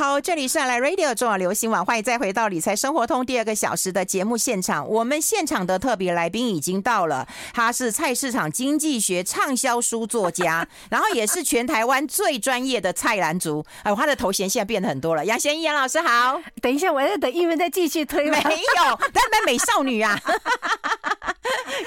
好，这里是来 Radio 中广流行网，欢迎再回到理财生活通第二个小时的节目现场。我们现场的特别来宾已经到了，他是菜市场经济学畅销书作家，然后也是全台湾最专业的菜篮族。哎，他的头衔现在变得很多了。杨贤一杨老师好，等一下，我要等英文再继续推。没有，但是美少女啊。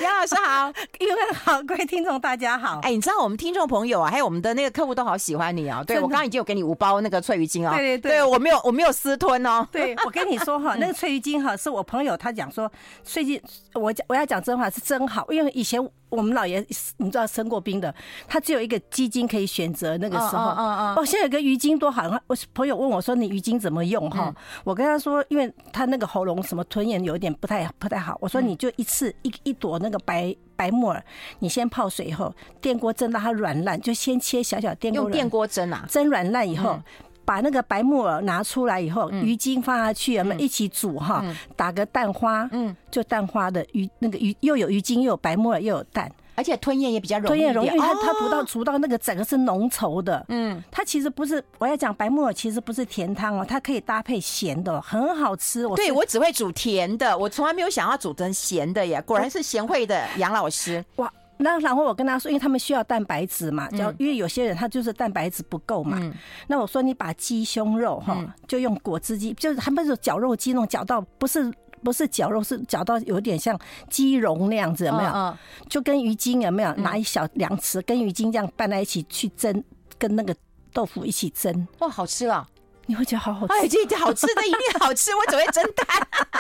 杨老师好，英文好，各位听众大家好。哎，你知道我们听众朋友啊，还有我们的那个客户都好喜欢你啊。对，我刚刚已经有给你五包那个翠鱼精啊。对对。对，我没有，我没有私吞哦。对，我跟你说哈，那个翠玉金哈，是我朋友他讲说，最近我讲我要讲真话是真好，因为以前我们老爷你知道生过病的，他只有一个鸡精可以选择那个时候。哦，现在有个鱼精多好，我朋友问我说，你鱼精怎么用哈？我跟他说，因为他那个喉咙什么吞咽有点不太不太好，我说你就一次一一朵那个白白木耳，你先泡水以后，电锅蒸到它软烂，就先切小小电锅。用电锅蒸啊？蒸软烂以后。把那个白木耳拿出来以后，鱼精放下去，我们一起煮哈，打个蛋花，嗯，就蛋花的鱼那个鱼又有鱼精又有白木耳又有蛋，而且吞咽也比较容易，吞咽容易，因为它它煮到煮到那个整个是浓稠的，嗯，它其实不是我要讲白木耳其实不是甜汤哦，它可以搭配咸的，很好吃。对，我只会煮甜的，我从来没有想要煮成咸的耶，果然是贤惠的杨老师。哇。那然后我跟他说，因为他们需要蛋白质嘛，叫因为有些人他就是蛋白质不够嘛。那我说你把鸡胸肉哈，就用果汁机，就是他们是绞肉机那种绞到，不是不是绞肉，是绞到有点像鸡蓉那样子，有没有？就跟鱼精有没有？拿一小量匙跟鱼精这样拌在一起去蒸，跟那个豆腐一起蒸，哇，好吃啊！你会觉得好好吃，哎，这好吃的一定好吃，我只会蒸蛋，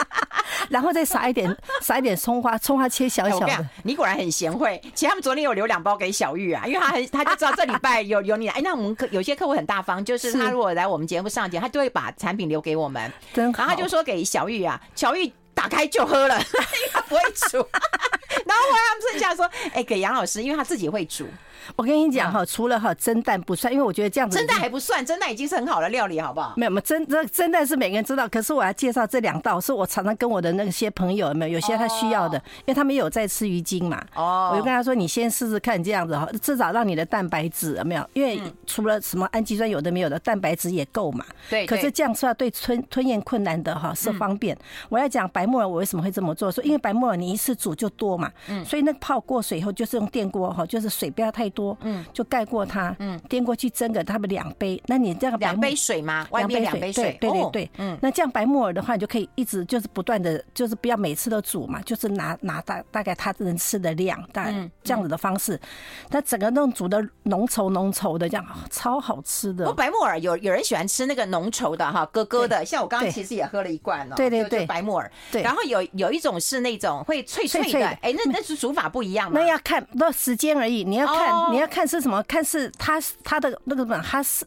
然后再撒一点撒一点葱花，葱花切小小的。哎、你果然很贤惠。其实他们昨天有留两包给小玉啊，因为他很他就知道这礼拜 有有你来。哎，那我们客有些客户很大方，就是他如果来我们节目上节，他就会把产品留给我们，真好。然后他就说给小玉啊，小玉打开就喝了，因为他不会煮。他们剩下说，哎，给杨老师，因为他自己会煮。我跟你讲哈，除了哈蒸蛋不算，因为我觉得这样子蒸蛋还不算，蒸蛋已经是很好的料理，好不好？没有，没有蒸这蒸蛋是每个人知道，可是我要介绍这两道，是我常常跟我的那些朋友有没有，有些他需要的，因为他们有在吃鱼精嘛。哦，我就跟他说，你先试试看这样子哈，至少让你的蛋白质有没有？因为除了什么氨基酸有的没有的，蛋白质也够嘛。对。可是这样说对吞吞咽困难的哈是方便。我要讲白木耳，我为什么会这么做？说因为白木耳你一次煮就多嘛。嗯。所以那个泡过水以后，就是用电锅哈，就是水不要太多。嗯。就。盖过它，嗯，电锅去蒸个他们两杯，那你这样两杯水吗？两杯两杯水，对对对，嗯，那这样白木耳的话，你就可以一直就是不断的，就是不要每次都煮嘛，就是拿拿大大概他能吃的量，大概这样子的方式，它整个那种煮的浓稠浓稠的，这样超好吃的。我白木耳有有人喜欢吃那个浓稠的哈，咯咯的，像我刚刚其实也喝了一罐哦，对对对，白木耳，对，然后有有一种是那种会脆脆的，哎，那那是煮法不一样嘛，那要看那时间而已，你要看你要看是什么，看是它。它的那个什么，它是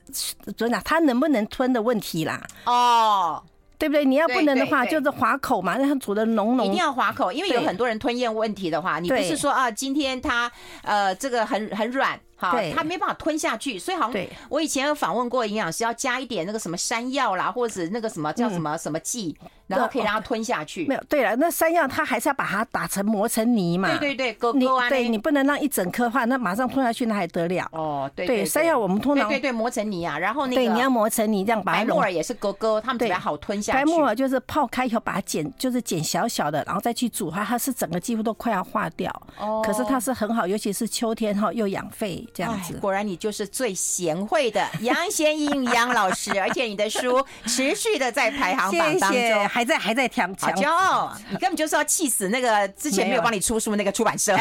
怎么讲？他能不能吞的问题啦？哦，对不对？你要不能的话，就是滑口嘛，让它煮的浓浓。一定要滑口，因为有很多人吞咽问题的话，你不是说啊，今天它呃这个很很软，好，它没办法吞下去，所以好像我以前有访问过营养师，要加一点那个什么山药啦，或者那个什么叫什么什么剂。然后可以让它吞下去。没有，对了，那山药它还是要把它打成磨成泥嘛。对对对，勾勾啊。对，你不能让一整颗的话，那马上吞下去那还得了。哦，对对。山药我们通常对对磨成泥啊，然后那个对你要磨成泥这样把它。白木耳也是勾勾，它们比较好吞下去。白木耳就是泡开以后把它剪，就是剪小小的，然后再去煮它，它是整个几乎都快要化掉。哦。可是它是很好，尤其是秋天哈，又养肺这样子。果然你就是最贤惠的 杨贤英杨老师，而且你的书持续的在排行榜当中，还在还在挑。好骄傲！你根本就是要气死那个之前没有帮你出书那个出版社，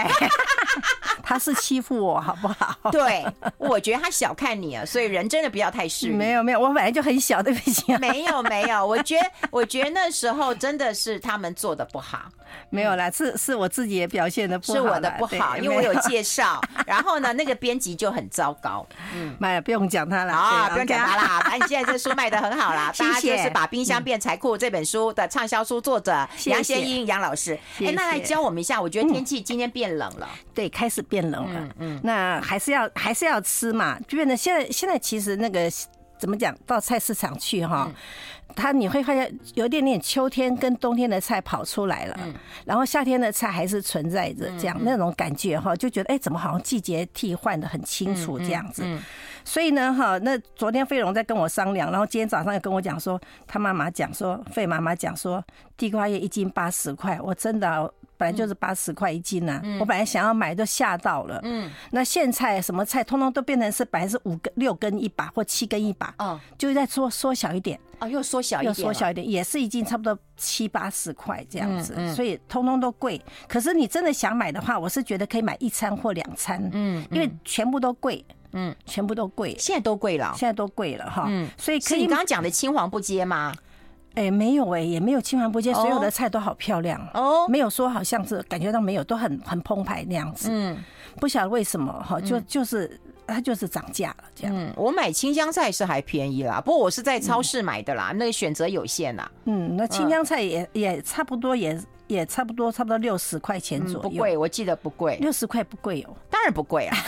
他是欺负我好不好？对，我觉得他小看你啊，所以人真的不要太势利。没有没有，我本来就很小，对不起。没有没有，我觉得我觉得那时候真的是他们做的不好。没有啦，是是我自己也表现的不好，是我的不好，因为我有介绍。然后呢，那个编辑就很糟糕。嗯，妈呀，不用讲他了啊，不用讲他啦。反正你现在这书卖的很好啦。大家就是把冰箱变财库这本书的畅销书作者杨先英杨老师，哎，那来教我们一下。我觉得天气今天变冷了，对，开始变冷了。嗯，那还是要还是要吃嘛，就变得现在现在其实那个怎么讲，到菜市场去哈。它你会发现有一点点秋天跟冬天的菜跑出来了，然后夏天的菜还是存在着，这样那种感觉哈，就觉得哎，怎么好像季节替换的很清楚这样子。所以呢哈，那昨天费龙在跟我商量，然后今天早上又跟我讲说，他妈妈讲说，费妈妈讲说，地瓜叶一斤八十块，我真的。本来就是八十块一斤呐，我本来想要买都吓到了。嗯，那苋菜什么菜，通通都变成是本来是五根六根一把或七根一把，哦，就再缩缩小一点。哦，又缩小一点，又缩小一点，也是一斤差不多七八十块这样子，所以通通都贵。可是你真的想买的话，我是觉得可以买一餐或两餐，嗯，因为全部都贵，嗯，全部都贵，现在都贵了，现在都贵了哈。嗯，所以可以。你刚刚讲的青黄不接吗？哎、欸，没有哎、欸，也没有青黄不接，所有的菜都好漂亮哦，没有说好像是感觉到没有，都很很澎湃那样子。嗯，不晓得为什么哈，就就是它就是涨价了这样。嗯，我买青江菜是还便宜啦，不过我是在超市买的啦，嗯、那个选择有限啦。嗯，那青江菜也也差不多也，也也差不多差不多六十块钱左右，嗯、不贵，我记得不贵，六十块不贵哦，当然不贵啊。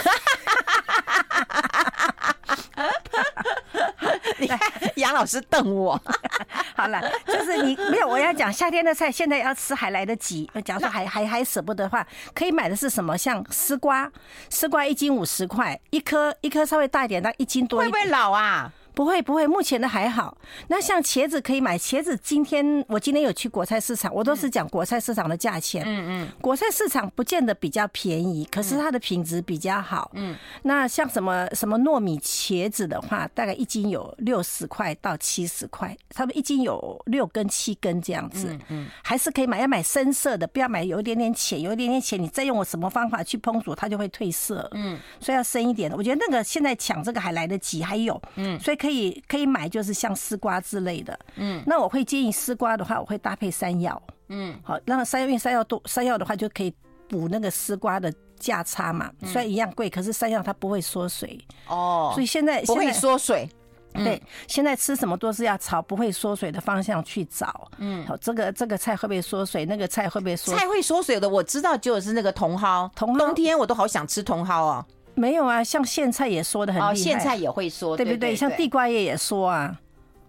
你看杨老师瞪我，好了，就是你没有我要讲夏天的菜，现在要吃还来得及。假如说还还还舍不得的话，可以买的是什么？像丝瓜，丝瓜一斤五十块，一颗一颗稍微大一点，那一斤多一点。会不会老啊？不会不会，目前的还好。那像茄子可以买，茄子今天我今天有去果菜市场，我都是讲果菜市场的价钱。嗯嗯，果菜市场不见得比较便宜，可是它的品质比较好。嗯，那像什么什么糯米茄子的话，大概一斤有六十块到七十块，差不多一斤有六根七根这样子。嗯，还是可以买，要买深色的，不要买有一点点浅，有一点点浅，你再用我什么方法去烹煮，它就会褪色。嗯，所以要深一点的。我觉得那个现在抢这个还来得及，还有。嗯，所以可以。可以可以买，就是像丝瓜之类的。嗯，那我会建议丝瓜的话，我会搭配山药。嗯，好，那么山药因为山药多，山药的话就可以补那个丝瓜的价差嘛。虽然一样贵，可是山药它不会缩水。哦，所以现在不会缩水。对，现在吃什么都是要朝不会缩水的方向去找。嗯，好，这个这个菜会不会缩水？那个菜会不会缩？菜会缩水的，我知道就是那个茼蒿。茼蒿，冬天我都好想吃茼蒿啊。没有啊，像苋菜也缩的很厉害，苋菜也会缩，对不对？像地瓜叶也缩啊。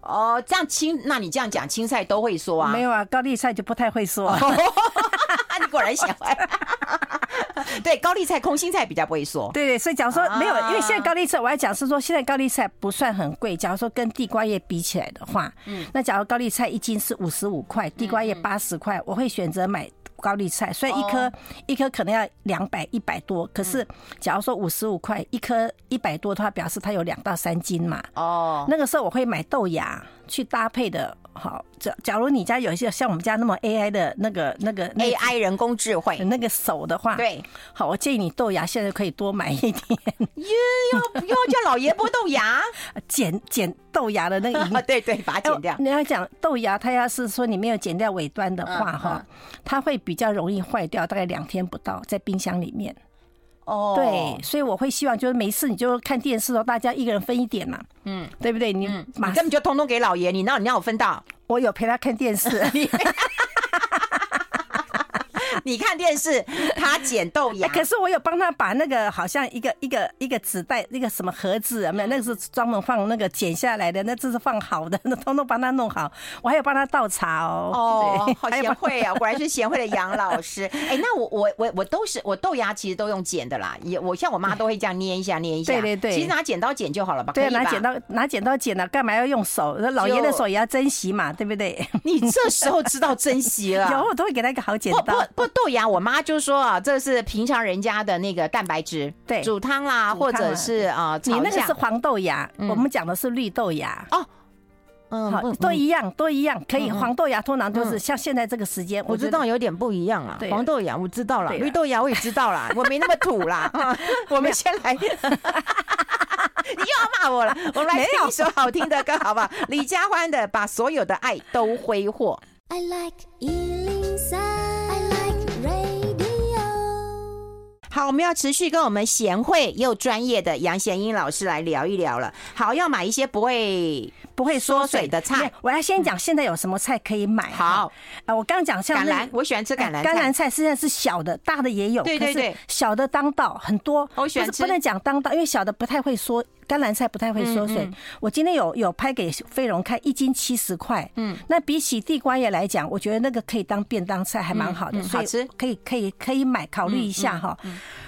哦，这样青，那你这样讲，青菜都会缩啊？没有啊，高丽菜就不太会缩。你果然喜欢。对，高丽菜、空心菜比较不会缩。对对，所以假如说没有，因为现在高丽菜，我要讲是说，现在高丽菜不算很贵。假如说跟地瓜叶比起来的话，嗯，那假如高丽菜一斤是五十五块，地瓜叶八十块，我会选择买。高丽菜，所以一颗一颗可能要两百一百多，可是假如说五十五块一颗一百多的话，表示它有两到三斤嘛。哦，那个时候我会买豆芽去搭配的。好，假假如你家有一些像我们家那么 AI 的那个那个 AI 人工智慧那个手的话，对，好，我建议你豆芽现在可以多买一点。耶，要要叫老爷剥豆芽，剪剪豆芽的那个啊，对对，把它剪掉。你要讲豆芽，它要是说你没有剪掉尾端的话，哈，它会比较容易坏掉，大概两天不到，在冰箱里面。哦，对，所以我会希望就是没事你就看电视哦，大家一个人分一点嘛，嗯，对不对？你马根本就通通给老爷，你那你让我分到，我有陪他看电视。你看电视，他剪豆芽。可是我有帮他把那个好像一个一个一个纸袋，那个什么盒子有没有？那个是专门放那个剪下来的，那这是放好的，那通通帮他弄好。我还有帮他倒茶哦。哦，好 贤惠啊，果然是贤惠的杨老师。哎，那我我我我都是我豆芽其实都用剪的啦，也我像我妈都会这样捏一下捏一下。对对对。其实拿剪刀剪就好了吧？对，拿剪刀拿剪刀剪了，干嘛要用手？老爷的手也要珍惜嘛，对不对？你这时候知道珍惜了。有，我都会给他一个好剪刀。不不。豆芽，我妈就说啊，这是平常人家的那个蛋白质，对，煮汤啦，或者是啊，你那个是黄豆芽，我们讲的是绿豆芽。哦，嗯，好，都一样，都一样，可以。黄豆芽通常都是像现在这个时间，我知道有点不一样啊。黄豆芽我知道了，绿豆芽我也知道了，我没那么土啦。我们先来，你又要骂我了，我们来听一首好听的歌，好不好？李佳欢的《把所有的爱都挥霍》。I like 好，我们要持续跟我们贤惠又专业的杨贤英老师来聊一聊了。好，要买一些不会不会缩水的菜。我要先讲现在有什么菜可以买。好，呃，我刚刚讲像橄榄，我喜欢吃橄榄。橄榄菜现在是小的，大的也有。对对对，小的当道很多。我喜欢吃。不能讲当道，因为小的不太会缩。甘蓝菜不太会缩水，我今天有有拍给飞龙看，一斤七十块。嗯，那比起地瓜叶来讲，我觉得那个可以当便当菜，还蛮好的，好吃，可以可以可以买，考虑一下哈。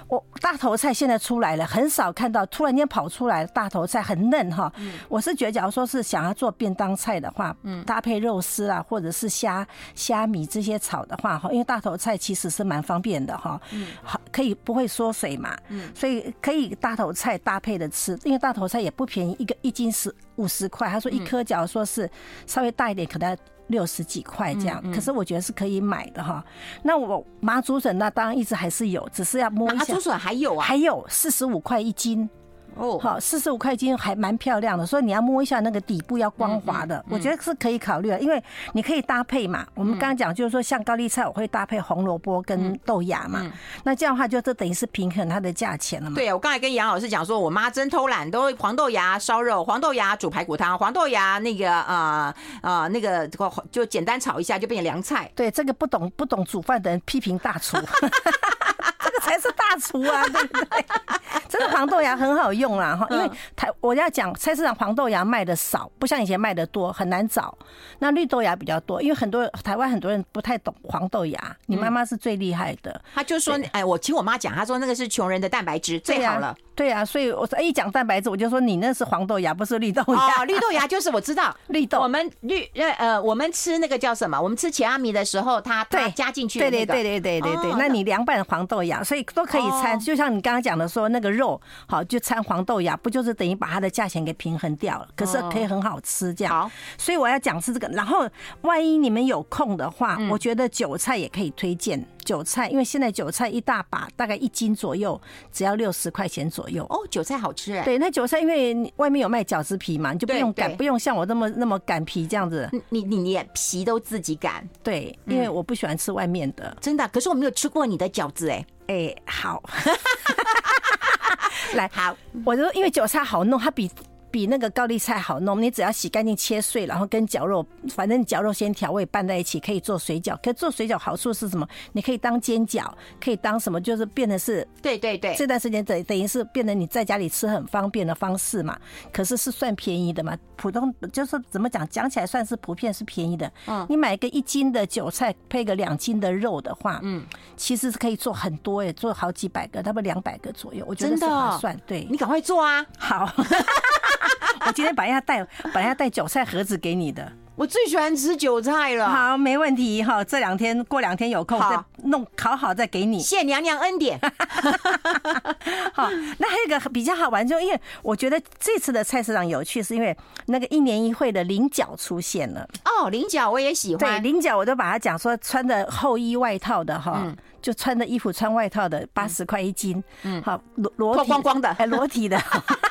我大头菜现在出来了，很少看到突然间跑出来大头菜很嫩哈。我是觉得，假如说是想要做便当菜的话，嗯，搭配肉丝啊，或者是虾虾米这些炒的话哈，因为大头菜其实是蛮方便的哈，嗯，好可以不会缩水嘛，嗯，所以可以大头菜搭配的吃，因为大头菜也不便宜，一个一斤是五十块。他说一颗，假如说是稍微大一点，可能要六十几块这样。可是我觉得是可以买的哈。那我麻竹笋那当然一直还是有，只是要摸一下。麻竹笋还有啊？还有四十五块一斤。哦，好，四十五块斤还蛮漂亮的，所以你要摸一下那个底部要光滑的，我觉得是可以考虑的，因为你可以搭配嘛。我们刚刚讲就是说，像高丽菜我会搭配红萝卜跟豆芽嘛，那这样的话就这等于是平衡它的价钱了嘛。对啊，我刚才跟杨老师讲说，我妈真偷懒，都黄豆芽烧肉，黄豆芽煮排骨汤，黄豆芽那个啊啊那个就简单炒一下就变成凉菜。对，这个不懂不懂煮饭的人批评大厨。才是大厨啊，对不对？这个黄豆芽很好用啦，哈，因为台我要讲菜市场黄豆芽卖的少，不像以前卖的多，很难找。那绿豆芽比较多，因为很多台湾很多人不太懂黄豆芽。你妈妈是最厉害的，她就说：“哎，我听我妈讲，她说那个是穷人的蛋白质，最好了。”对啊，所以我说一讲蛋白质，我就说你那是黄豆芽，不是绿豆芽。哦，绿豆芽就是我知道 绿豆。我们绿呃呃，我们吃那个叫什么？我们吃奇阿米的时候，它它加进去。对对对对对对对。那你凉拌黄豆芽，所以都可以掺。就像你刚刚讲的说，那个肉好就掺黄豆芽，不就是等于把它的价钱给平衡掉了？可是可以很好吃这样。好，所以我要讲是这个。然后万一你们有空的话，我觉得韭菜也可以推荐。韭菜，因为现在韭菜一大把，大概一斤左右，只要六十块钱左右。哦，韭菜好吃哎。对，那韭菜因为外面有卖饺子皮嘛，你就不用擀，不用像我那么那么擀皮这样子。你你连皮都自己擀？对，因为我不喜欢吃外面的。真的？可是我没有吃过你的饺子哎。哎，好。来，好，我就因为韭菜好弄，它比。比那个高丽菜好弄，你只要洗干净切碎，然后跟绞肉，反正绞肉先调味拌在一起，可以做水饺。可做水饺好处是什么？你可以当煎饺，可以当什么？就是变得是，对对对，这段时间等等于是变得你在家里吃很方便的方式嘛。可是是算便宜的嘛？普通就是怎么讲？讲起来算是普遍是便宜的。嗯，你买个一斤的韭菜配个两斤的肉的话，嗯，其实是可以做很多诶，做好几百个，差不多两百个左右。我觉得是划算。对，你赶快做啊！好。我今天本来要带，本来要带韭菜盒子给你的。我最喜欢吃韭菜了。好，没问题哈。这两天过两天有空再弄烤好再给你。谢娘娘恩典。好，那还有一个比较好玩，就因为我觉得这次的菜市场有趣，是因为那个一年一会的菱角出现了。哦，菱角我也喜欢。对，菱角我都把它讲说穿的厚衣外套的哈，就穿的衣服穿外套的八十块一斤。嗯，好，裸裸脱光光的，哎，裸体的。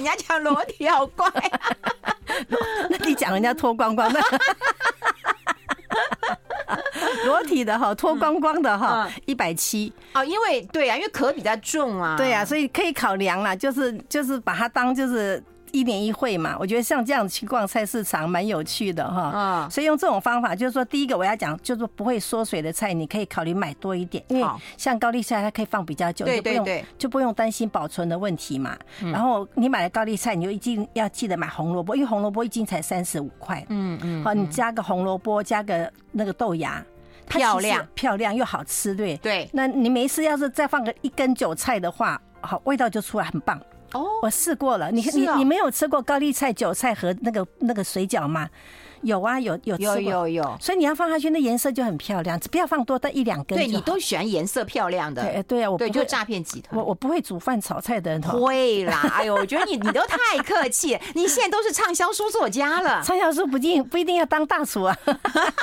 人家讲裸体好怪，那你讲人家脱光光的，裸体的哈，脱光光的哈，一百七。哦，因为对啊，因为壳比较重啊，对啊，所以可以考量啦，就是就是把它当就是。一年一会嘛，我觉得像这样去逛菜市场蛮有趣的哈。嗯，所以用这种方法，就是说，第一个我要讲，就是不会缩水的菜，你可以考虑买多一点，因为像高丽菜它可以放比较久，就不用就不用担心保存的问题嘛。然后你买了高丽菜，你就一定要记得买红萝卜，因为红萝卜一斤才三十五块。嗯嗯，好，你加个红萝卜，加个那个豆芽，漂亮漂亮又好吃，对对。那你没事，要是再放个一根韭菜的话，好，味道就出来很棒。哦，我试过了，你你你没有吃过高丽菜、韭菜和那个那个水饺吗？有啊，有有有有有，所以你要放下去，那颜色就很漂亮。不要放多，的一两根。对，你都喜欢颜色漂亮的。对对啊，我对就诈骗集团。我我不会煮饭炒菜的人。会啦，哎呦，我觉得你你都太客气，你现在都是畅销书作家了。畅销书不一定不一定要当大厨啊。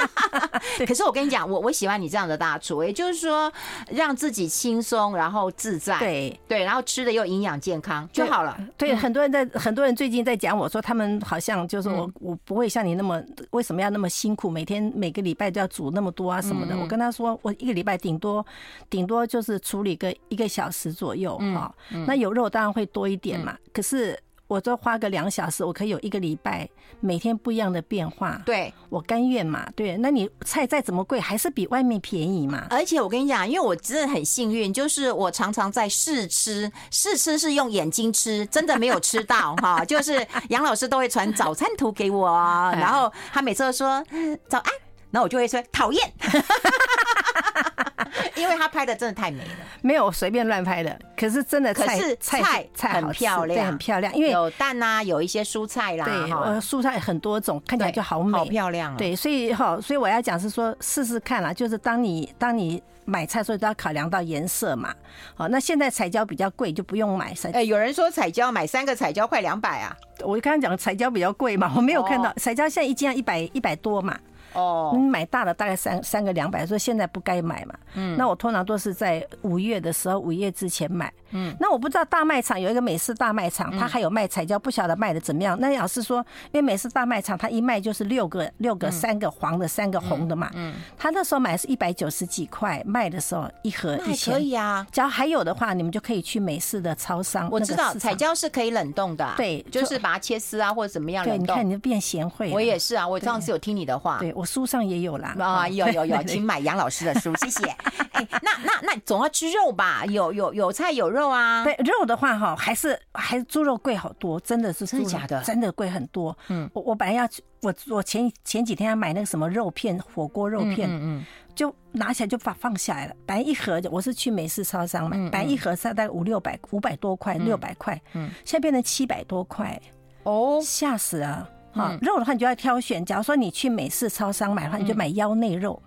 可是我跟你讲，我我喜欢你这样的大厨，也就是说让自己轻松，然后自在。对对，然后吃的又营养健康就好了。对，很多人在很多人最近在讲我说他们好像就是我我不会像你那么。为什么要那么辛苦，每天每个礼拜都要煮那么多啊什么的。我跟他说，我一个礼拜顶多顶多就是处理个一个小时左右哈。那有肉当然会多一点嘛，可是。我就花个两小时，我可以有一个礼拜每天不一样的变化。对，我甘愿嘛。对，那你菜再怎么贵，还是比外面便宜嘛。而且我跟你讲，因为我真的很幸运，就是我常常在试吃，试吃是用眼睛吃，真的没有吃到哈。就是杨老师都会传早餐图给我，然后他每次都说早安，然后我就会说讨厌。因为他拍的真的太美了，没有随便乱拍的。可是真的菜，菜菜很漂亮，很漂亮。因为有蛋啊，有一些蔬菜啦，对，呃，蔬菜很多种，看起来就好美，好漂亮。对，所以哈，所以我要讲是说，试试看啦。就是当你当你买菜的时候，都要考量到颜色嘛。好，那现在彩椒比较贵，就不用买。哎，有人说彩椒买三个彩椒快两百啊！我刚刚讲彩椒比较贵嘛，我没有看到彩椒现在一斤要一百一百多嘛。哦，你买大的大概三三个两百，所以现在不该买嘛。嗯，那我通常都是在五月的时候，五月之前买。嗯，那我不知道大卖场有一个美式大卖场，它还有卖彩椒，不晓得卖的怎么样。那老师说，因为美式大卖场它一卖就是六个六个，三个黄的，三个红的嘛。嗯，他那时候买是一百九十几块，卖的时候一盒一千。可以啊，只要还有的话，你们就可以去美式的超商。我知道彩椒是可以冷冻的，对，就是把它切丝啊或者怎么样。对，你看你就变贤惠。我也是啊，我上次有听你的话。对，我书上也有啦。啊，有有有，请买杨老师的书，谢谢。哎，那那那总要吃肉吧？有有有菜有肉啊。对，肉的话哈，还是还是猪肉贵好多，真的是真的假的？真的贵很多。嗯，我我本来要我我前前几天要买那个什么肉片，火锅肉片，嗯嗯，就拿起来就把放下来了。本来一盒我是去美式超商买，本来一盒才大概五六百五百多块，六百块，嗯，现在变成七百多块，哦，吓死了。啊，肉的话你就要挑选。假如说你去美式超商买的话，你就买腰内肉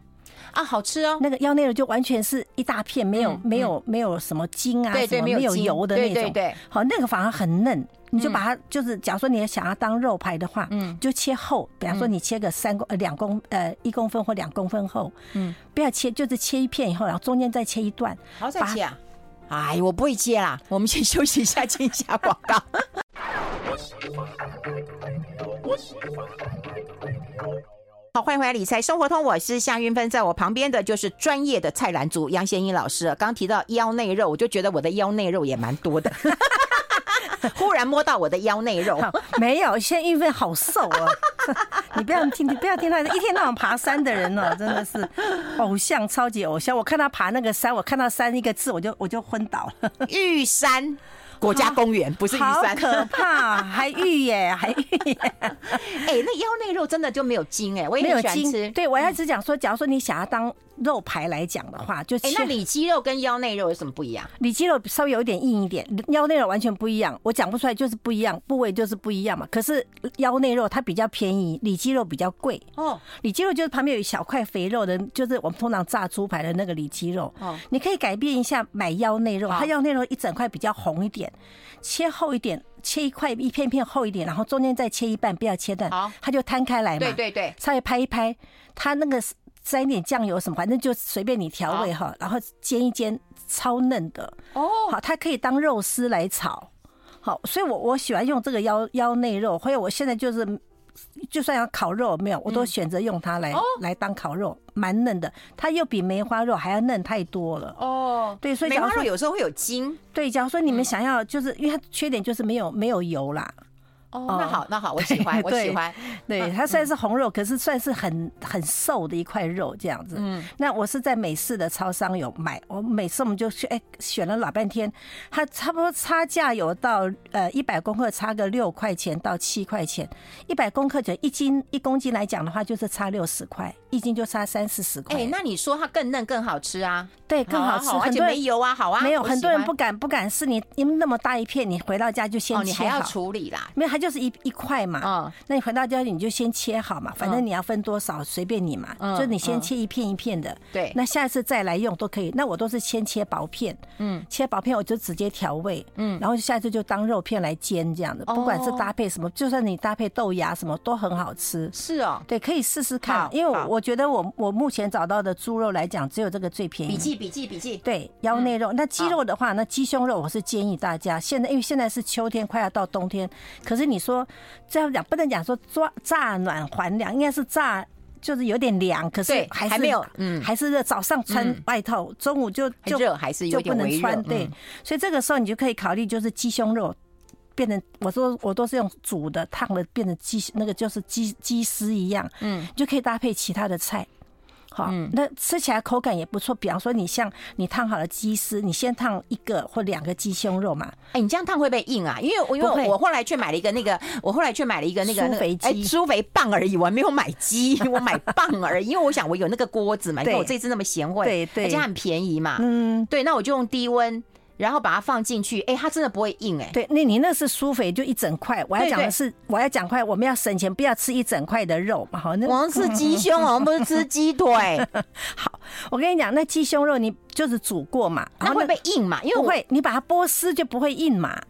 啊，好吃哦。那个腰内肉就完全是一大片，没有没有没有什么筋啊，对对没有油的那种。对对。好，那个反而很嫩，你就把它就是，假如说你想要当肉排的话，嗯，就切厚。比方说你切个三公呃两公呃一公分或两公分厚，嗯，不要切，就是切一片以后，然后中间再切一段。好，再切啊？哎，我不会切啦。我们先休息一下，接一下广告。好，欢迎回来理财生活通，我是夏云芬，在我旁边的就是专业的菜篮族杨贤英老师。刚提到腰内肉，我就觉得我的腰内肉也蛮多的。忽然摸到我的腰内肉，没有，现在运芬好瘦啊！你不要听，你不要听他一天到晚爬山的人哦，真的是偶像，超级偶像。我看他爬那个山，我看到山一个字，我就我就昏倒了。玉山。国家公园不是玉山，好可怕，还玉耶，还玉耶。哎，那腰内肉真的就没有筋哎，我也很喜欢吃。对，我要只讲说，假如说你想要当。肉排来讲的话，就哎，那里脊肉跟腰内肉有什么不一样？里脊肉稍微有一点硬一点，腰内肉完全不一样。我讲不出来，就是不一样，部位就是不一样嘛。可是腰内肉它比较便宜，里脊肉比较贵。哦，里脊肉就是旁边有一小块肥肉的，就是我们通常炸猪排的那个里脊肉。哦，你可以改变一下，买腰内肉，它腰内肉一整块比较红一点，切厚一点，切一块一片片厚一点，然后中间再切一半，不要切断，它就摊开来嘛。对对对，稍微拍一拍，它那个。沾一点酱油什么，反正就随便你调味哈，然后煎一煎，超嫩的哦。好，它可以当肉丝来炒，好，所以我我喜欢用这个腰腰内肉，或者我现在就是就算要烤肉没有，我都选择用它来来当烤肉，蛮嫩的。它又比梅花肉还要嫩太多了哦。对，所以梅花肉有时候会有筋。对，假如说你们想要，就是因为它缺点就是没有没有油啦。哦，那好，那好，我喜欢，我喜欢。对，它虽然是红肉，可是算是很很瘦的一块肉这样子。嗯，那我是在美式的超商有买，我每次我们就去，哎，选了老半天，它差不多差价有到呃一百公克差个六块钱到七块钱，一百公克就一斤一公斤来讲的话，就是差六十块，一斤就差三四十块。哎，那你说它更嫩更好吃啊？对，更好吃，而且没油啊，好啊。没有，很多人不敢不敢试你，因为那么大一片，你回到家就先切好，你还要处理啦。没有，它就是一一块嘛。嗯。那你回到家你就先切好嘛，反正你要分多少随便你嘛。嗯。就你先切一片一片的。对。那下一次再来用都可以。那我都是先切薄片。嗯。切薄片我就直接调味。嗯。然后下一次就当肉片来煎这样的，不管是搭配什么，就算你搭配豆芽什么都很好吃。是哦。对，可以试试看。因为我我觉得我我目前找到的猪肉来讲，只有这个最便宜。笔记笔记笔记。对。腰内肉，那鸡肉的话，那鸡胸肉我是建议大家，现在因为现在是秋天，快要到冬天，可是你说这样讲不能讲说抓乍暖还凉，应该是乍就是有点凉，可是还是还没有，嗯，还是热。早上穿外套，中午就就热，还是有点微热，就不能穿。对，所以这个时候你就可以考虑，就是鸡胸肉变成，我说我都是用煮的、烫的，变成鸡那个就是鸡鸡丝一样，嗯，就可以搭配其他的菜。好，那吃起来口感也不错。比方说，你像你烫好了鸡丝，你先烫一个或两个鸡胸肉嘛。哎，你这样烫会不会硬啊？因为我因为我后来去买了一个那个，我后来去买了一个那个舒肥鸡，猪肥棒而已，我还没有买鸡，我买棒而已。因为我想我有那个锅子嘛，因为我这次那么贤惠，对对，而且很便宜嘛。嗯，对，那我就用低温。然后把它放进去，哎，它真的不会硬哎。对，那你那是酥肥，就一整块。我要讲的是，我要讲块，我们要省钱，不要吃一整块的肉嘛。好，那我们吃鸡胸，我们不是吃鸡腿。好，我跟你讲，那鸡胸肉你就是煮过嘛，那会不会硬嘛？因为不会，你把它剥丝就不会硬嘛。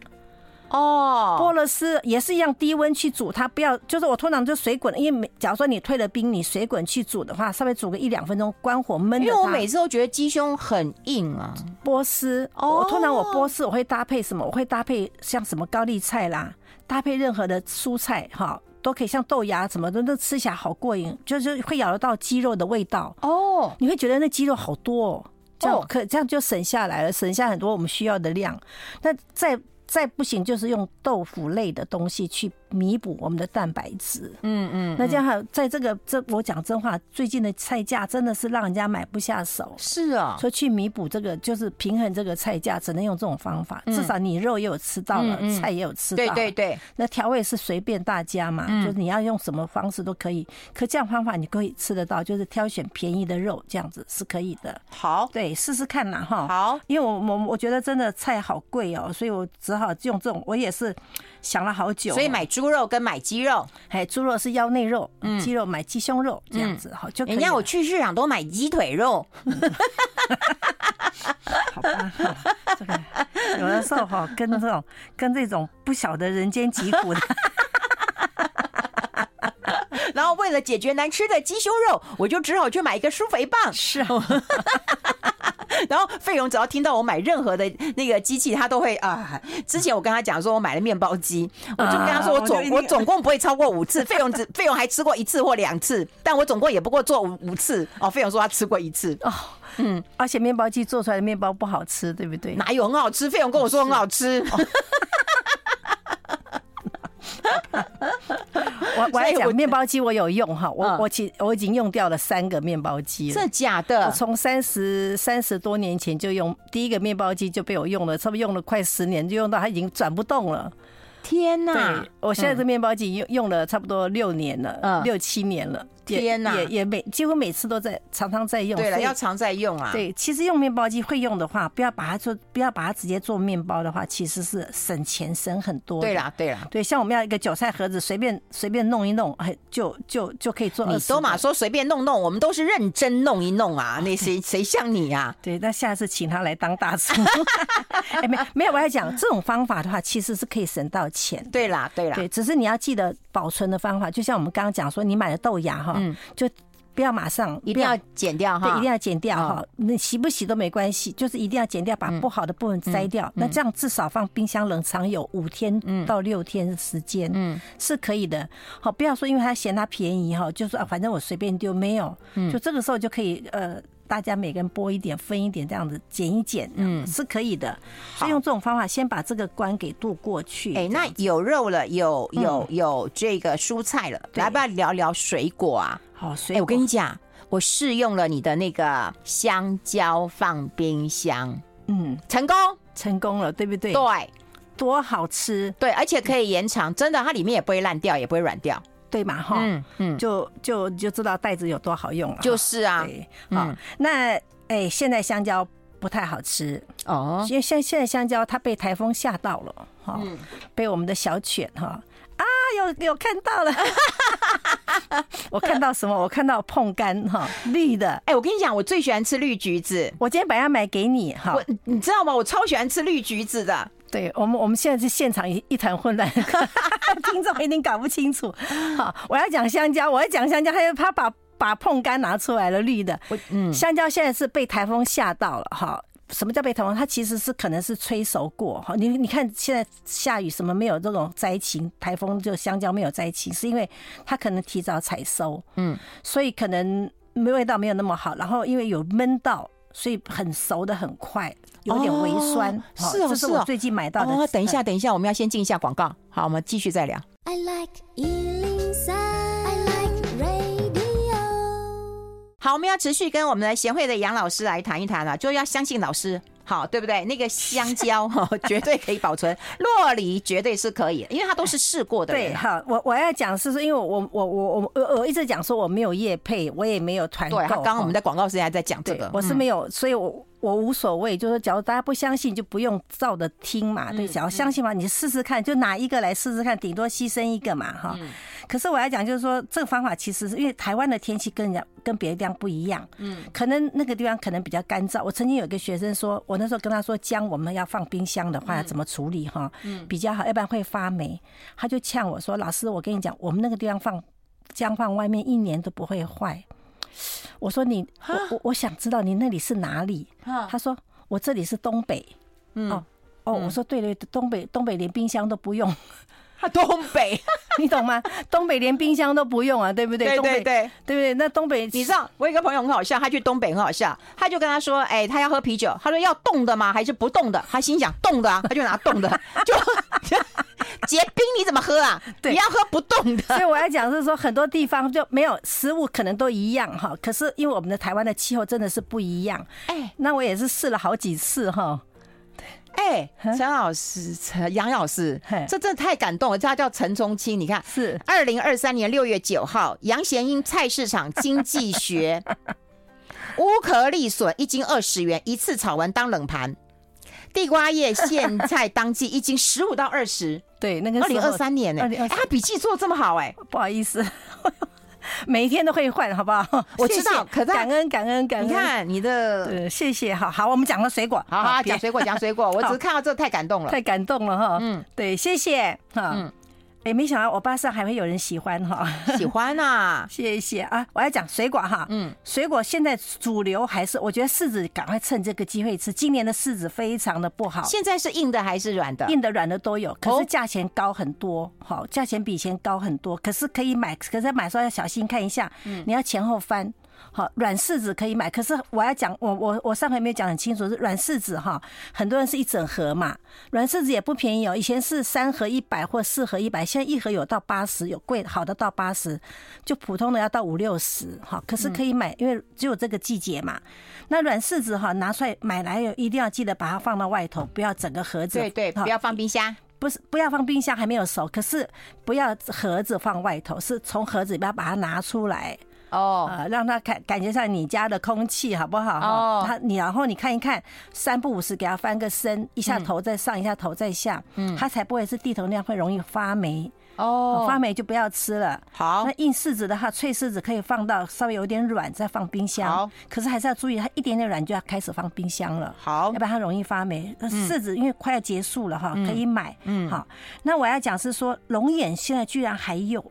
哦，剥了丝也是一样，低温去煮它，不要就是我通常就水滚，因为假如说你退了冰，你水滚去煮的话，稍微煮个一两分钟，关火焖。因为我每次都觉得鸡胸很硬啊，剥丝。哦，我通常我剥丝我会搭配什么？我会搭配像什么高丽菜啦，搭配任何的蔬菜哈，都可以，像豆芽什么的，都吃起来好过瘾，就是会咬得到鸡肉的味道。哦，你会觉得那鸡肉好多哦，这样可这样就省下来了，省下很多我们需要的量。那在再不行，就是用豆腐类的东西去弥补我们的蛋白质。嗯嗯，那这样在这个这我讲真话，最近的菜价真的是让人家买不下手。是啊，所以去弥补这个就是平衡这个菜价，只能用这种方法。至少你肉也有吃到了，菜也有吃到。对对对，那调味是随便大家嘛，就是你要用什么方式都可以。可这样方法你可以吃得到，就是挑选便宜的肉，这样子是可以的。好，对，试试看呐哈。好，因为我我我觉得真的菜好贵哦，所以我只好用这种。我也是想了好久，所以买猪肉跟买鸡肉，哎，猪肉是腰内肉，鸡肉买鸡胸肉这样子哈，就人家我去市场都买鸡腿肉，好吧，这个有的时候哈，跟这种跟这种不晓得人间疾苦的，然后为了解决难吃的鸡胸肉，我就只好去买一个舒肥棒，是。啊然后费勇只要听到我买任何的那个机器，他都会啊。之前我跟他讲说，我买了面包机，我就跟他说，我总我总共不会超过五次。费勇只费勇还吃过一次或两次，但我总共也不过做五五次。哦，费勇说他吃过一次。哦，嗯，而且面包机做出来的面包不好吃，对不对？哪有很好吃？费勇跟我说很好吃。我我还讲面包机，我有用哈，我我其我已经用掉了三个面包机了，这假的？我从三十三十多年前就用第一个面包机就被我用了，差不多用了快十年，就用到它已经转不动了。天呐！对，我现在这面包机用用了差不多六年了，六七年了。天呐，也也每几乎每次都在常常在用。对了，要常在用啊。对，其实用面包机会用的话，不要把它做，不要把它直接做面包的话，其实是省钱省很多。对啦，对啦，对，像我们要一个韭菜盒子，随便随便弄一弄，哎，就就就可以做。你都嘛说随便弄弄，我们都是认真弄一弄啊。那谁谁像你啊？对，那下次请他来当大厨。哎，没没有，我要讲这种方法的话，其实是可以省到钱。对啦，对啦，对，只是你要记得保存的方法，就像我们刚刚讲说，你买的豆芽哈，就。不要马上，一定要剪掉哈，对，一定要剪掉哈。你洗不洗都没关系，就是一定要剪掉，把不好的部分摘掉。那这样至少放冰箱冷藏有五天到六天的时间，嗯，是可以的。好，不要说因为他嫌它便宜哈，就说啊，反正我随便丢，没有，就这个时候就可以呃，大家每个人拨一点，分一点，这样子剪一剪，嗯，是可以的。所以用这种方法先把这个关给渡过去。哎，那有肉了，有有有这个蔬菜了，来不要聊聊水果啊？好，所以我跟你讲，我试用了你的那个香蕉放冰箱，嗯，成功，成功了，对不对？对，多好吃，对，而且可以延长，真的，它里面也不会烂掉，也不会软掉，对嘛？哈，嗯嗯，就就就知道袋子有多好用了，就是啊，对，好，那哎，现在香蕉不太好吃哦，因为现现在香蕉它被台风吓到了，哈，被我们的小犬哈。啊，有有看到了，我看到什么？我看到碰柑哈，绿的。哎，我跟你讲，我最喜欢吃绿橘子。我今天把它买给你哈，我你知道吗？我超喜欢吃绿橘子的。对我们，我们现在是现场一一团混乱，听众一定搞不清楚。好，我要讲香蕉，我要讲香蕉，他他把把碰柑拿出来了，绿的。嗯，香蕉现在是被台风吓到了哈。什么叫被台风？它其实是可能是催熟过哈。你你看现在下雨什么没有这种灾情，台风就香蕉没有灾情，是因为它可能提早采收，嗯，所以可能味道没有那么好。然后因为有闷到，所以很熟的很快，有点微酸。哦、是哦，这是我最近买到的。哦，等一下，等一下，我们要先进一下广告。好，我们继续再聊。I like 103. I like radio. 好，我们要持续跟我们的贤惠的杨老师来谈一谈了，就要相信老师，好，对不对？那个香蕉 哈，绝对可以保存，洛梨绝对是可以，因为它都是试过的。对，好，我我要讲是说，因为我我我我我我一直讲说我没有业配，我也没有团购。对，刚刚我们在广告时间还在讲这个，我是没有，所以我。我无所谓，就是假如大家不相信，就不用照着听嘛。对，假如相信嘛，你试试看，就拿一个来试试看，顶多牺牲一个嘛，哈。可是我要讲，就是说这个方法其实是因为台湾的天气跟人家跟别的地方不一样，嗯，可能那个地方可能比较干燥。我曾经有一个学生说，我那时候跟他说姜我们要放冰箱的话要怎么处理哈，嗯，比较好，要不然会发霉。他就呛我说：“老师，我跟你讲，我们那个地方放姜放外面一年都不会坏。”我说你，我我我想知道你那里是哪里？他说我这里是东北。嗯哦哦，我说对对，东北东北连冰箱都不用。他 东北，你懂吗？东北连冰箱都不用啊，对不对？对对对，对不对？那东北，你知道我有一个朋友很好笑，他去东北很好笑，他就跟他说，哎，他要喝啤酒，他说要冻的吗？还是不冻的？他心想冻的啊，他就拿冻的，就结冰你怎么喝啊？你要喝不冻的。所以我要讲是说，很多地方就没有食物可能都一样哈，可是因为我们的台湾的气候真的是不一样。哎，那我也是试了好几次哈。哎，陈老师，陈杨老师，这真的太感动了。他叫陈宗清，你看，是二零二三年六月九号，杨贤英菜市场经济学 乌壳利笋一斤二十元，一次炒完当冷盘。地瓜叶苋菜当季一斤十五到二十。对，那个二零二三年呢，哎，他笔记做这么好，哎，不好意思。每一天都会换，好不好？我知道，可感恩感恩感恩。你看你的，对，谢谢，好好，我们讲了水果，好好讲水果，讲水果。我只是 看到这太感动了，太感动了哈。嗯，对，谢谢哈。嗯。哎，没想到我巴上还会有人喜欢哈，喜欢呐，谢谢啊！我要讲水果哈，嗯，水果现在主流还是我觉得柿子，赶快趁这个机会吃。今年的柿子非常的不好，现在是硬的还是软的？硬的、软的都有，可是价钱高很多，好，价钱比以前高很多，可是可以买，可是买的时候要小心看一下，嗯，你要前后翻。好，软柿子可以买，可是我要讲，我我我上回没有讲很清楚，是软柿子哈，很多人是一整盒嘛，软柿子也不便宜哦，以前是三盒一百或四盒一百，现在一盒有到八十，有贵好的到八十，就普通的要到五六十哈，可是可以买，因为只有这个季节嘛。那软柿子哈，拿出来买来一定要记得把它放到外头，不要整个盒子，对对，不要放冰箱，不是不要放冰箱还没有熟，可是不要盒子放外头，是从盒子里边把它拿出来。哦，呃，让他感感觉上你家的空气好不好？哦，他你然后你看一看，三不五时给他翻个身，一下头再上，一下头再下，嗯，他才不会是地头那样会容易发霉。哦，发霉就不要吃了。好，那硬柿子的话，脆柿子可以放到稍微有点软再放冰箱。好，可是还是要注意，它一点点软就要开始放冰箱了。好，要不然它容易发霉。柿子因为快要结束了哈，可以买。嗯，好，那我要讲是说龙眼现在居然还有。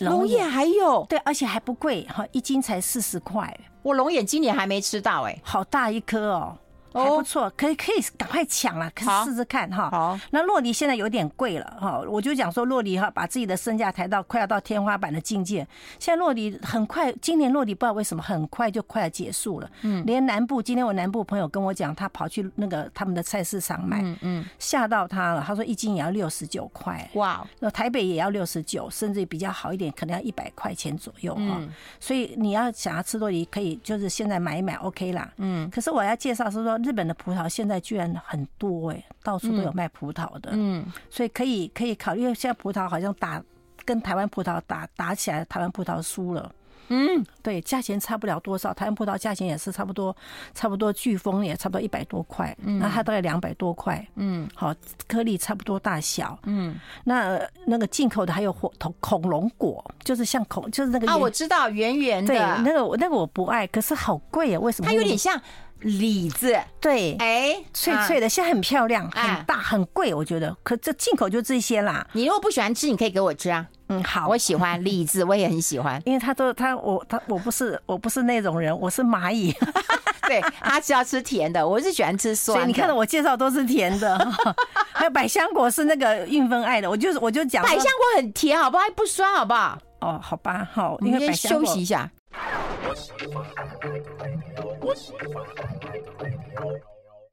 龙眼还有对，而且还不贵哈，一斤才四十块。我龙眼今年还没吃到哎，好大一颗哦。还不错，可以可以赶快抢了，可以试试看哈。好，那洛梨现在有点贵了哈，我就讲说洛梨哈，把自己的身价抬到快要到天花板的境界。现在洛梨很快，今年洛梨不知道为什么很快就快要结束了。嗯，连南部今天我南部朋友跟我讲，他跑去那个他们的菜市场买，嗯，吓到他了。他说一斤也要六十九块，哇，那台北也要六十九，甚至比较好一点，可能要一百块钱左右哈。所以你要想要吃洛梨，可以就是现在买一买，OK 啦。嗯，可是我要介绍是说。日本的葡萄现在居然很多哎，到处都有卖葡萄的，嗯，所以可以可以考虑。因为现在葡萄好像打跟台湾葡萄打打起来，台湾葡萄输了，嗯，对，价钱差不了多少。台湾葡萄价钱也是差不多，差不多飓风也差不多一百多块，嗯，那它大概两百多块，嗯，好，颗粒差不多大小，嗯，那那个进口的还有火头恐龙果，就是像恐就是那个啊，我知道圆圆的，对，那个那个我不爱，可是好贵啊，为什么？它有点像。李子对，哎，脆脆的，现在很漂亮，很大，很贵，我觉得。可这进口就这些啦。你如果不喜欢吃，你可以给我吃啊。嗯，好，我喜欢李子，我也很喜欢，因为他都他我他我不是我不是那种人，我是蚂蚁。对，他是要吃甜的，我是喜欢吃酸的。所以你看到我介绍都是甜的，还有百香果是那个韵芬爱的，我就我就讲百香果很甜，好不好？还不酸，好不好？哦，好吧，好，因为先休息一下。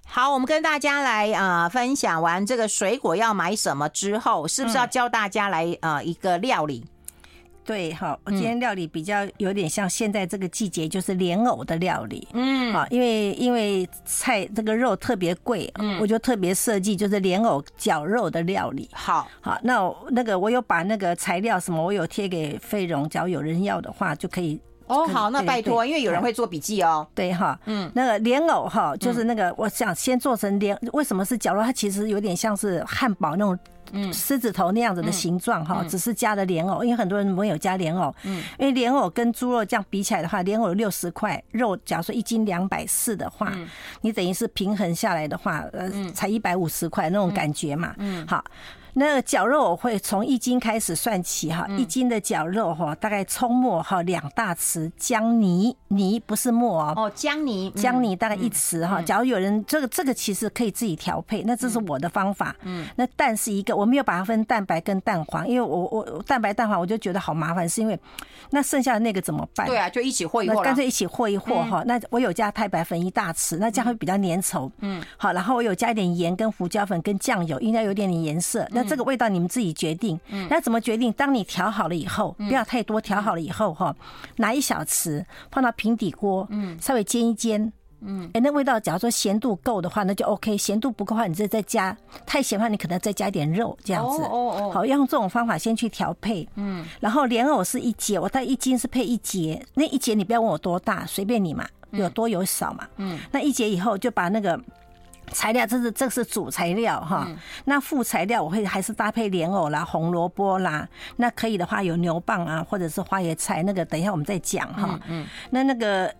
好，我们跟大家来呃分享完这个水果要买什么之后，是不是要教大家来呃一个料理？对，好，我今天料理比较有点像现在这个季节，就是莲藕的料理。嗯，好，因为因为菜这个肉特别贵，嗯，我就特别设计就是莲藕绞肉的料理。好，好，那那个我有把那个材料什么，我有贴给费荣，只要有人要的话就可以。哦，好，那拜托，因为有人会做笔记哦。对哈，嗯，那个莲藕哈，就是那个我想先做成莲，为什么是绞肉？它其实有点像是汉堡那种。嗯，狮子头那样子的形状哈，只是加了莲藕，因为很多人没有加莲藕。嗯，因为莲藕跟猪肉这样比起来的话，莲藕六十块，肉假如说一斤两百四的话，你等于是平衡下来的话，呃，才一百五十块那种感觉嘛。嗯，好。那个绞肉我会从一斤开始算起哈，一斤的绞肉哈，大概葱末哈两大匙，姜泥泥不是末哦，哦姜泥姜泥大概一匙哈。假如有人这个这个其实可以自己调配，那这是我的方法。嗯，那蛋是一个，我没有把它分蛋白跟蛋黄，因为我我蛋白蛋黄我就觉得好麻烦，是因为那剩下的那个怎么办？对啊，就一起和一和，干脆一起和一和哈。那我有加太白粉一大匙，那这样会比较粘稠。嗯，好，然后我有加一点盐跟胡椒粉跟酱油，应该有点点颜色。那这个味道你们自己决定。嗯，那怎么决定？当你调好了以后，不要太多，调好了以后哈，拿一小匙放到平底锅，嗯，稍微煎一煎。嗯，哎，那味道，假如说咸度够的话，那就 OK；咸度不够的话，你再再加。太咸的话，你可能再加一点肉，这样子。哦哦哦。好，要用这种方法先去调配。嗯。然后莲藕是一节，我带一斤是配一节。那一节你不要问我多大，随便你嘛，有多有少嘛。嗯。那一节以后就把那个材料，这是这是主材料哈。那副材料我会还是搭配莲藕啦、红萝卜啦。那可以的话有牛蒡啊，或者是花椰菜。那个等一下我们再讲哈。嗯。那那个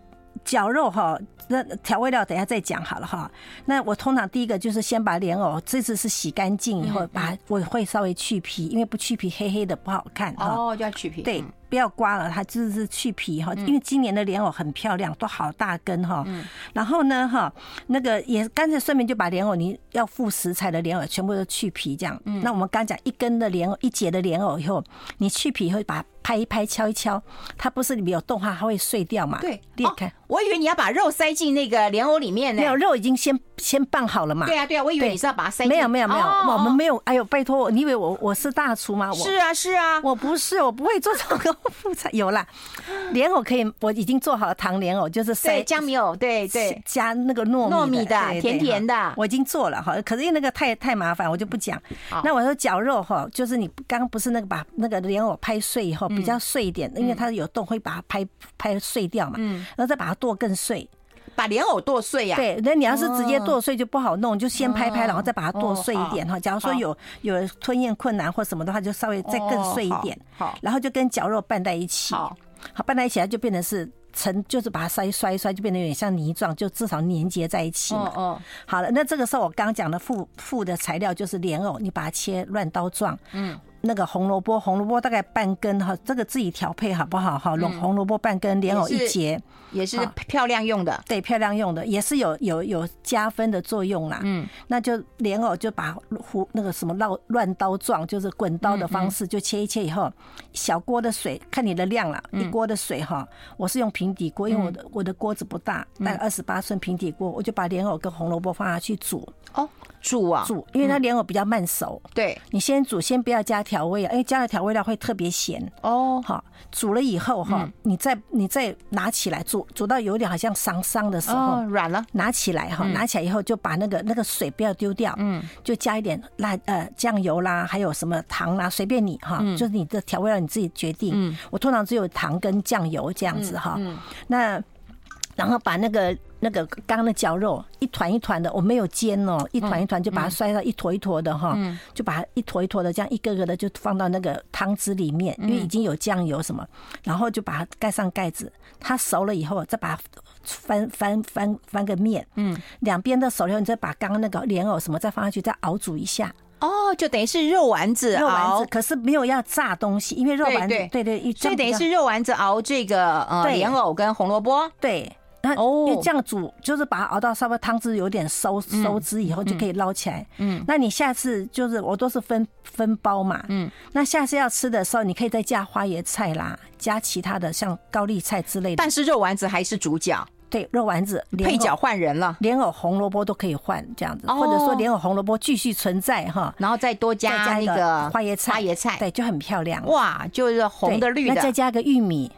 绞肉哈。那调味料等一下再讲好了哈。那我通常第一个就是先把莲藕，这次是洗干净以后，把我会稍微去皮，因为不去皮黑黑的不好看。哦，就要去皮。对，不要刮了它，就是去皮哈。因为今年的莲藕很漂亮，都好大根哈。然后呢哈，那个也干脆顺便就把莲藕你要附食材的莲藕全部都去皮这样。那我们刚讲一根的莲藕，一节的莲藕以后，你去皮以后把它拍一拍，敲一敲，它不是里面有洞的话，它会碎掉嘛？对，裂开。我以为你要把肉塞进那个莲藕里面呢。没有，肉已经先先拌好了嘛。对啊，对啊，我以为你是要把它塞进。没有，没有，没有，我们没有。哎呦，拜托我，你以为我我是大厨吗？我是啊，是啊，我不是，我不会做这个副菜。有啦，莲藕可以，我已经做好了糖莲藕，就是塞江米藕，对对，加那个糯糯米的，甜甜的，我已经做了哈。可是因为那个太太麻烦，我就不讲。那我说绞肉哈，就是你刚刚不是那个把那个莲藕拍碎以后比较碎一点，因为它有洞会把它拍拍碎掉嘛。嗯，然后再把它剁更碎。把莲藕剁碎呀？对，那你要是直接剁碎就不好弄，就先拍拍，然后再把它剁碎一点哈。假如说有有吞咽困难或什么的话，就稍微再更碎一点。好，然后就跟绞肉拌在一起。好，好拌在一起，它就变成是成，就是把它摔摔一摔，就变得有点像泥状，就至少粘结在一起嘛。哦，好了，那这个时候我刚刚讲的副副的材料就是莲藕，你把它切乱刀状。嗯。那个红萝卜，红萝卜大概半根哈，这个自己调配好不好？哈？红红萝卜半根，莲藕一节，也是漂亮用的，对，漂亮用的也是有有有加分的作用啦。嗯，那就莲藕就把胡那个什么乱乱刀状，就是滚刀的方式就切一切以后，小锅的水看你的量了，一锅的水哈，我是用平底锅，因为我的我的锅子不大，大概二十八寸平底锅，我就把莲藕跟红萝卜放下去煮。哦。煮啊煮，因为它莲藕比较慢熟。对，你先煮，先不要加调味啊，因为加了调味料会特别咸。哦，好，煮了以后哈，你再你再拿起来煮，煮到有点好像伤伤的时候，软了，拿起来哈，拿起来以后就把那个那个水不要丢掉，嗯，就加一点辣呃酱油啦，还有什么糖啦，随便你哈，就是你的调味料你自己决定。嗯，我通常只有糖跟酱油这样子哈。嗯，那然后把那个。那个刚刚的绞肉一团一团的，我没有煎哦，一团一团就把它摔到一坨一坨的哈，就把它一坨一坨的这样一个个的就放到那个汤汁里面，因为已经有酱油什么，然后就把它盖上盖子，它熟了以后再把它翻翻翻翻个面，嗯，两边的熟了以后，你再把刚刚那个莲藕什么再放下去，再熬煮一下。哦，就等于是肉丸子，肉丸子，可是没有要炸东西，因为肉丸子，对对，所以等于是肉丸子熬这个呃莲藕跟红萝卜，对。那因为这样煮就是把它熬到稍微汤汁有点收收汁以后就可以捞起来。嗯，那你下次就是我都是分分包嘛。嗯，那下次要吃的时候，你可以再加花椰菜啦，加其他的像高丽菜之类的。但是肉丸子还是主角。对，肉丸子配角换人了，莲藕红萝卜都可以换这样子，或者说莲藕红萝卜继续存在哈，然后再多加那个花椰菜，花椰菜对，就很漂亮。哇，就是红的绿的，那再加个玉米。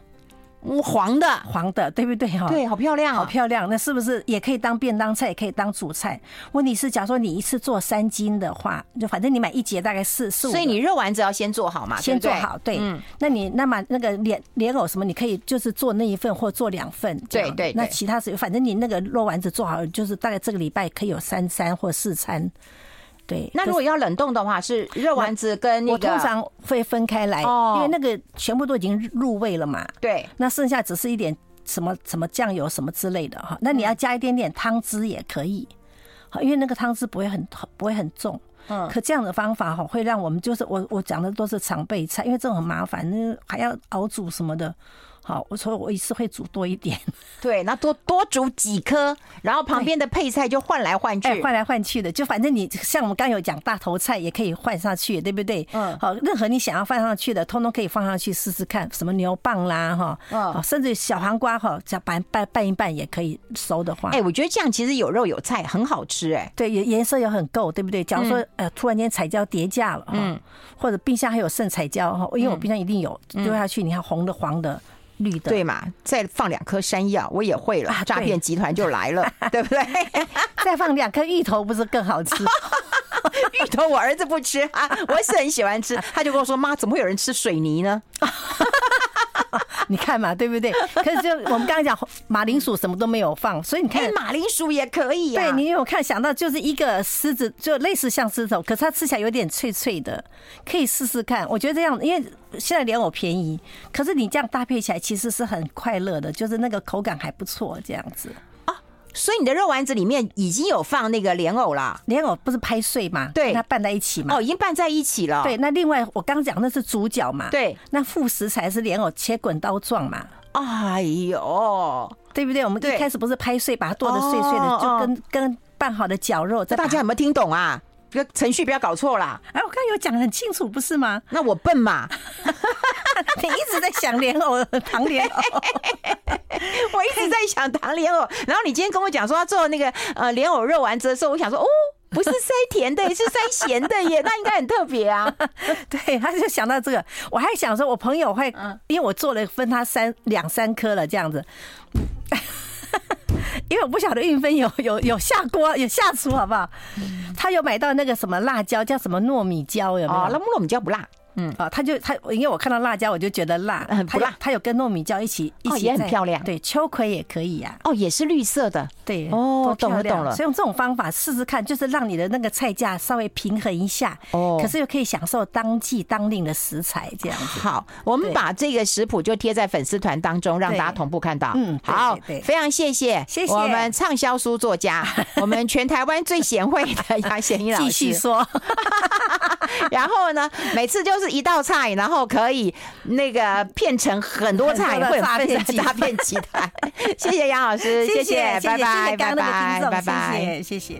黄的，黄的，对不对哈？对，好漂亮，好漂亮。那是不是也可以当便当菜，也可以当主菜？问题是，假如说你一次做三斤的话，就反正你买一节大概四四五。所以你肉丸子要先做好嘛，先做好。对，嗯那你那么那个莲莲藕什么，你可以就是做那一份或做两份。对对。那其他是，反正你那个肉丸子做好，就是大概这个礼拜可以有三餐或四餐。对，那如果要冷冻的话，是肉丸子跟那个，我通常会分开来，因为那个全部都已经入味了嘛。对，那剩下只是一点什么什么酱油什么之类的哈。那你要加一点点汤汁也可以，好，因为那个汤汁不会很不会很重。嗯，可这样的方法哈，会让我们就是我我讲的都是常备菜，因为这种很麻烦，那还要熬煮什么的。好，我说我一次会煮多一点，对，那多多煮几颗，然后旁边的配菜就换来换去，换来换去的，就反正你像我们刚有讲大头菜也可以换上去，对不对？嗯，好，任何你想要放上去的，通通可以放上去试试看，什么牛蒡啦，哈，嗯，甚至小黄瓜哈，这样拌拌拌一拌也可以熟的话，哎，我觉得这样其实有肉有菜很好吃，哎，对，颜颜色也很够，对不对？假如说呃突然间彩椒跌价了，嗯，或者冰箱还有剩彩椒哈，因为我冰箱一定有丢下去，你看红的黄的。绿的对嘛？再放两颗山药，我也会了，诈骗集团就来了，对不对？再放两颗芋头，不是更好吃？芋头我儿子不吃啊，我是很喜欢吃。他就跟我说：“妈，怎么会有人吃水泥呢？” 你看嘛，对不对？可是就我们刚刚讲马铃薯什么都没有放，所以你看马铃薯也可以呀。对，你有看想到就是一个狮子，就类似像狮子头，可是它吃起来有点脆脆的，可以试试看。我觉得这样，因为现在莲藕便宜，可是你这样搭配起来其实是很快乐的，就是那个口感还不错，这样子。所以你的肉丸子里面已经有放那个莲藕了，莲藕不是拍碎吗？对，它拌在一起嘛。哦，已经拌在一起了。对，那另外我刚刚讲那是主角嘛。对，那副食材是莲藕切滚刀状嘛。哎呦，对不对？我们一开始不是拍碎，把它剁得碎碎的，就跟跟拌好的绞肉。这大家有没有听懂啊？这个程序不要搞错啦。哎，我刚刚有讲得很清楚，不是吗？那我笨嘛？你一直在想莲藕，糖莲藕。我一直在想糖莲藕，然后你今天跟我讲说要做那个呃莲藕肉丸子的时候，我想说哦，不是塞甜的，是塞咸的耶，那应该很特别啊。对，他就想到这个，我还想说，我朋友会，因为我做了分他三两三颗了这样子，因为我不晓得运分有有有下锅有下厨好不好？他有买到那个什么辣椒，叫什么糯米椒有没有？哦，那糯米椒不辣。嗯啊，他就他，因为我看到辣椒，我就觉得辣，很不辣。他有跟糯米椒一起一起，也很漂亮。对，秋葵也可以呀。哦，也是绿色的。对，哦，懂了懂了。所以用这种方法试试看，就是让你的那个菜价稍微平衡一下。哦。可是又可以享受当季当令的食材，这样子。好，我们把这个食谱就贴在粉丝团当中，让大家同步看到。嗯，好，非常谢谢，谢谢我们畅销书作家，我们全台湾最贤惠的杨贤一老师。继续说。然后呢，每次就是一道菜，然后可以那个片成很多菜，会诈骗诈骗集团。谢谢杨老师，谢谢，拜拜，拜拜，拜拜，谢谢。